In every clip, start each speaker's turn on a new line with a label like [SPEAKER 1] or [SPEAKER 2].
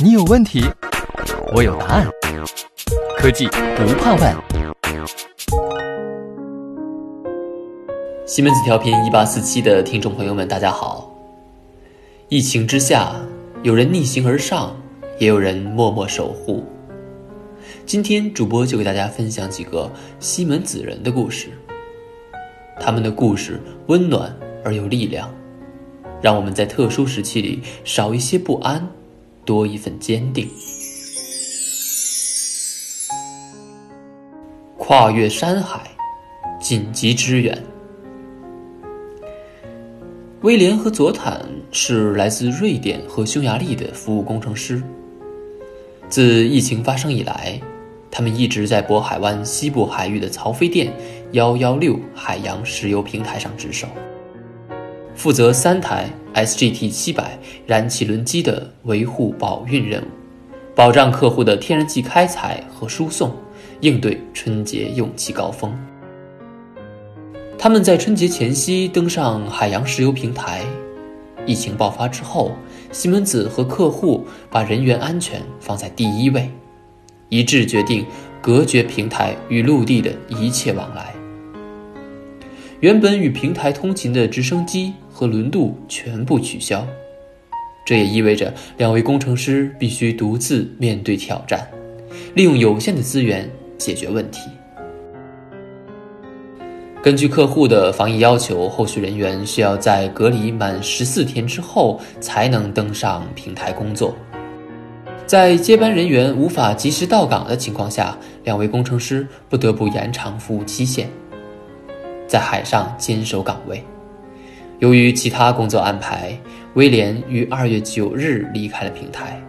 [SPEAKER 1] 你有问题，我有答案。科技不怕问。
[SPEAKER 2] 西门子调频一八四七的听众朋友们，大家好。疫情之下，有人逆行而上，也有人默默守护。今天主播就给大家分享几个西门子人的故事。他们的故事温暖而有力量，让我们在特殊时期里少一些不安，多一份坚定。跨越山海，紧急支援。威廉和佐坦是来自瑞典和匈牙利的服务工程师。自疫情发生以来，他们一直在渤海湾西部海域的曹妃甸幺幺六海洋石油平台上值守，负责三台 SGT 七百燃气轮机的维护保运任务，保障客户的天然气开采和输送。应对春节用气高峰，他们在春节前夕登上海洋石油平台。疫情爆发之后，西门子和客户把人员安全放在第一位，一致决定隔绝平台与陆地的一切往来。原本与平台通勤的直升机和轮渡全部取消，这也意味着两位工程师必须独自面对挑战，利用有限的资源。解决问题。根据客户的防疫要求，后续人员需要在隔离满十四天之后才能登上平台工作。在接班人员无法及时到岗的情况下，两位工程师不得不延长服务期限，在海上坚守岗位。由于其他工作安排，威廉于二月九日离开了平台，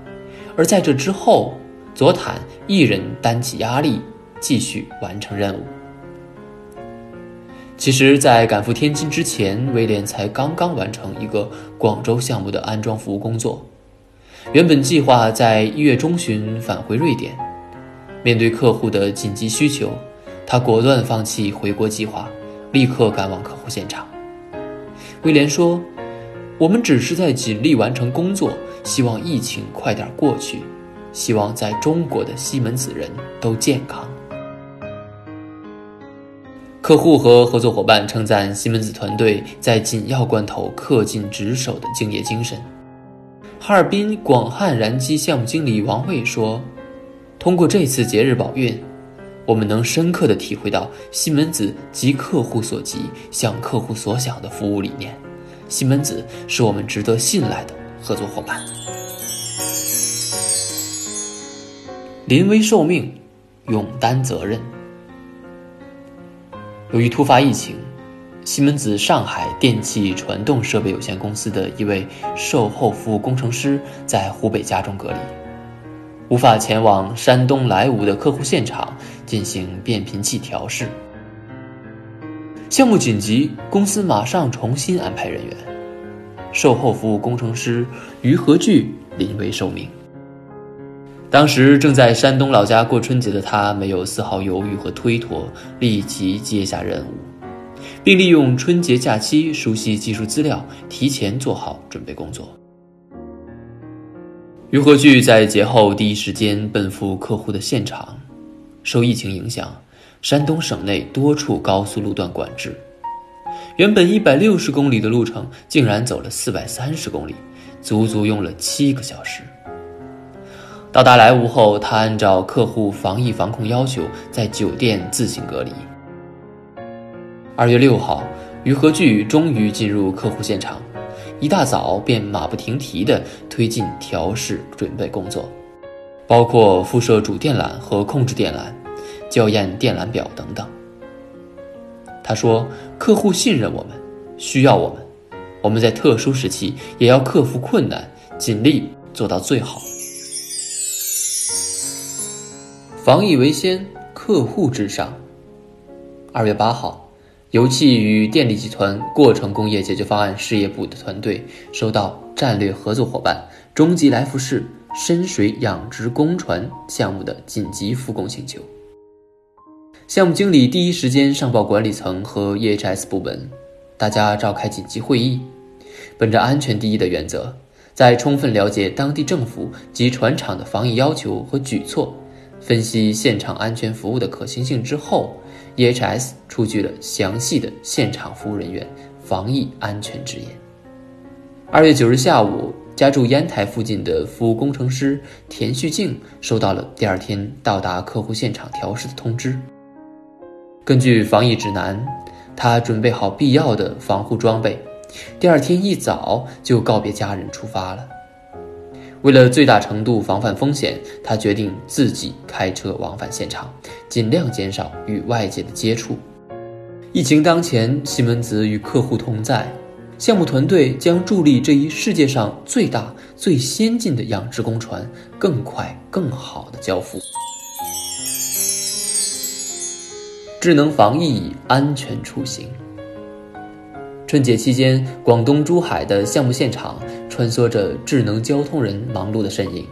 [SPEAKER 2] 而在这之后，佐坦一人担起压力。继续完成任务。其实，在赶赴天津之前，威廉才刚刚完成一个广州项目的安装服务工作。原本计划在一月中旬返回瑞典，面对客户的紧急需求，他果断放弃回国计划，立刻赶往客户现场。威廉说：“我们只是在尽力完成工作，希望疫情快点过去，希望在中国的西门子人都健康。”客户和合作伙伴称赞西门子团队在紧要关头恪尽职守的敬业精神。哈尔滨广汉燃机项目经理王卫说：“通过这次节日保运，我们能深刻的体会到西门子急客户所急、向客户所想的服务理念。西门子是我们值得信赖的合作伙伴。临危受命，勇担责任。”由于突发疫情，西门子上海电气传动设备有限公司的一位售后服务工程师在湖北家中隔离，无法前往山东莱芜的客户现场进行变频器调试。项目紧急，公司马上重新安排人员。售后服务工程师于和聚临危受命。当时正在山东老家过春节的他，没有丝毫犹豫和推脱，立即接下任务，并利用春节假期熟悉技术资料，提前做好准备工作。于和巨在节后第一时间奔赴客户的现场。受疫情影响，山东省内多处高速路段管制，原本一百六十公里的路程，竟然走了四百三十公里，足足用了七个小时。到达莱芜后，他按照客户防疫防控要求，在酒店自行隔离。二月六号，于和巨终于进入客户现场，一大早便马不停蹄地推进调试准备工作，包括辐射主电缆和控制电缆、校验电缆表等等。他说：“客户信任我们，需要我们，我们在特殊时期也要克服困难，尽力做到最好。”防疫为先，客户至上。二月八号，油气与电力集团过程工业解决方案事业部的团队收到战略合作伙伴中吉来福士深水养殖工船项目的紧急复工请求。项目经理第一时间上报管理层和 EHS 部门，大家召开紧急会议，本着安全第一的原则，在充分了解当地政府及船厂的防疫要求和举措，分析现场安全服务的可行性之后，EHS 出具了详细的现场服务人员防疫安全指引。二月九日下午，家住烟台附近的服务工程师田旭静收到了第二天到达客户现场调试的通知。根据防疫指南，他准备好必要的防护装备，第二天一早就告别家人出发了。为了最大程度防范风险，他决定自己开车往返现场，尽量减少与外界的接触。疫情当前，西门子与客户同在。项目团队将助力这一世界上最大、最先进的养殖工船更快、更好的交付。智能防疫，安全出行。春节期间，广东珠海的项目现场穿梭着智能交通人忙碌的身影。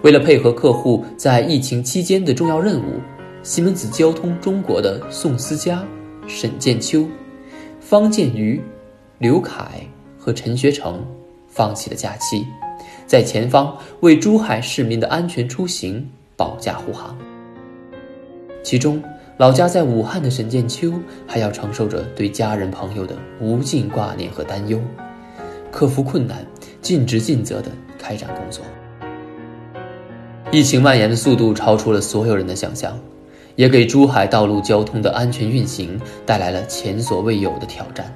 [SPEAKER 2] 为了配合客户在疫情期间的重要任务，西门子交通中国的宋思佳、沈建秋、方建瑜。刘凯和陈学成放弃了假期，在前方为珠海市民的安全出行保驾护航。其中，老家在武汉的沈建秋还要承受着对家人朋友的无尽挂念和担忧，克服困难，尽职尽责地开展工作。疫情蔓延的速度超出了所有人的想象，也给珠海道路交通的安全运行带来了前所未有的挑战。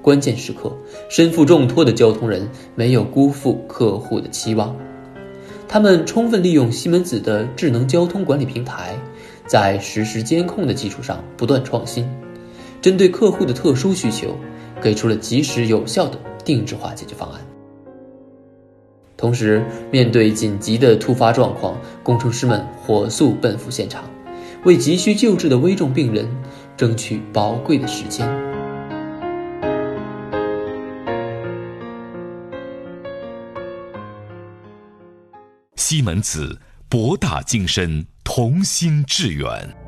[SPEAKER 2] 关键时刻，身负重托的交通人没有辜负客户的期望，他们充分利用西门子的智能交通管理平台，在实时监控的基础上不断创新，针对客户的特殊需求，给出了及时有效的定制化解决方案。同时，面对紧急的突发状况，工程师们火速奔赴现场，为急需救治的危重病人争取宝贵的时间。
[SPEAKER 3] 西门子，博大精深，同心致远。